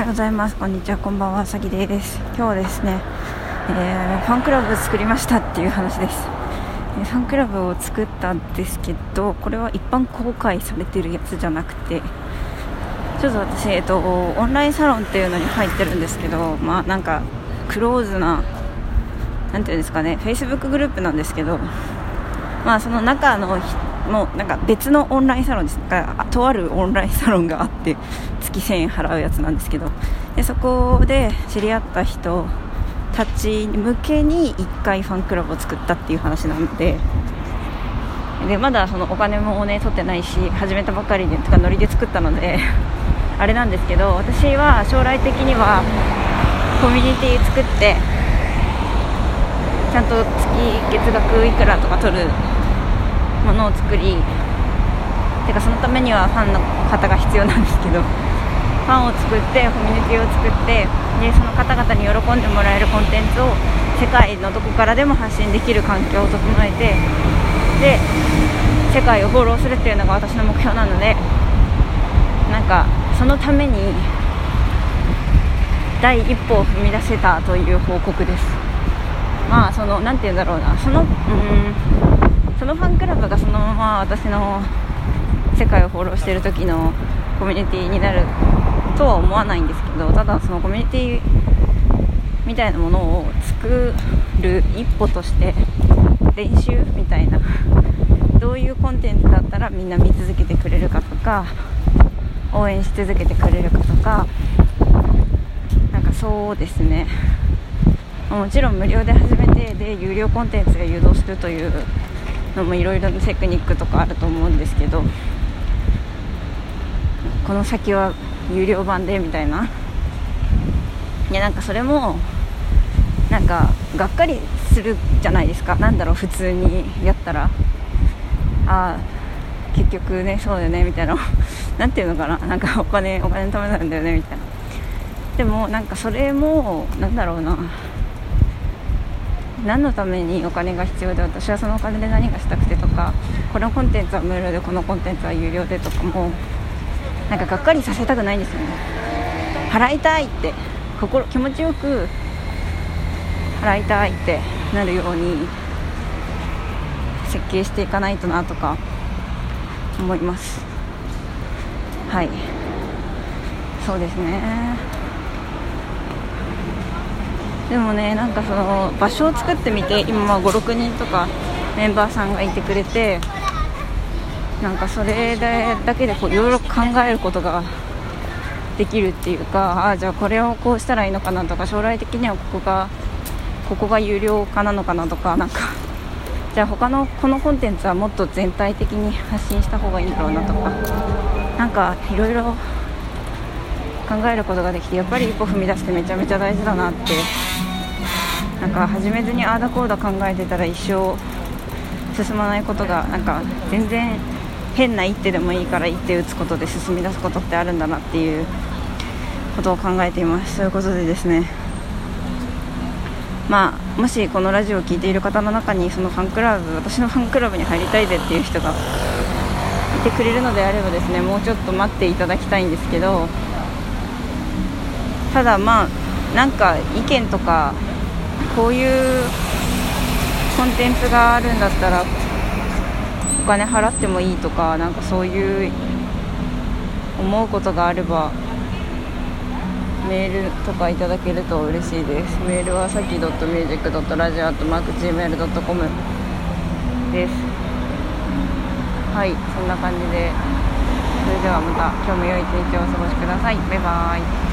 はようございます。こんにちは。こんばんはさぎです。今日はですね、えー、ファンクラブ作りましたっていう話です、えー、ファンクラブを作ったんですけどこれは一般公開されてるやつじゃなくてちょっと私、えっと、オンラインサロンっていうのに入ってるんですけどまあなんかクローズななんていうんですかねフェイスブックグループなんですけどまあその中のもうなんか別のオンラインサロンです。かとあるオンラインサロンがあって月1000円払うやつなんですけどでそこで知り合った人たち向けに1回ファンクラブを作ったっていう話なのででまだそのお金もね取ってないし始めたばかりでとかノリで作ったので あれなんですけど私は将来的にはコミュニティ作ってちゃんと月月額いくらとか取るものを作りてかそのためにはファンの方が必要なんですけどファンを作ってコミュニティを作ってでその方々に喜んでもらえるコンテンツを世界のどこからでも発信できる環境を整えてで世界をフォローするっていうのが私の目標なのでなんかそのために第一歩を踏み出せたという報告です。まあその何て言うんだろうな。そのうんそのファンクラブがそのまま私の世界をフォローしてる時のコミュニティになるとは思わないんですけどただそのコミュニティみたいなものを作る一歩として練習みたいなどういうコンテンツだったらみんな見続けてくれるかとか応援し続けてくれるかとかなんかそうですね。もちろん無料で始めてで有料コンテンツが誘導するというのもいろいろなテクニックとかあると思うんですけどこの先は有料版でみたいな。いやなんかそれもなんかがっかりするじゃないですか。なんだろう普通にやったら。ああ結局ねそうだよねみたいな。何ていうのかな。なんかお金お金のためなんだよねみたいな。でもなんかそれもなんだろうな。何のためにお金が必要で私はそのお金で何がしたくてとかこのコンテンツは無料でこのコンテンツは有料でとかもなんかがっかりさせたくないんですよね。払いたいって心気持ちよく払いたいってなるように設計していかないとなとか思います。はい。そうですね。でもねなんかその場所を作ってみて今56人とかメンバーさんがいてくれてなんかそれだけでこういろいろ考えることができるっていうかあじゃあこれをこうしたらいいのかなとか将来的にはここがここが有料化なのかなとかなんかじゃあ他のこのコンテンツはもっと全体的に発信した方がいいんだろうなとかなんかいろいろ考えることができてやっぱり一歩踏み出してめちゃめちゃ大事だなってなんか始めずにああだこうだ考えてたら一生進まないことがなんか全然変な一手でもいいから一手打つことで進み出すことってあるんだなっていうことを考えています。そういうことでですね。まあもしこのラジオを聴いている方の中にそのファンクラブ私のファンクラブに入りたいぜっていう人がいてくれるのであればですねもうちょっと待っていただきたいんですけど。ただまあなんか意見とかこういうコンテンツがあるんだったらお金払ってもいいとかなんかそういう思うことがあればメールとかいただけると嬉しいです。メールはさき .music.radio.gmail.com です。はいそんな感じで。それではまた今日も良い一日をお過ごしください。バイバーイ。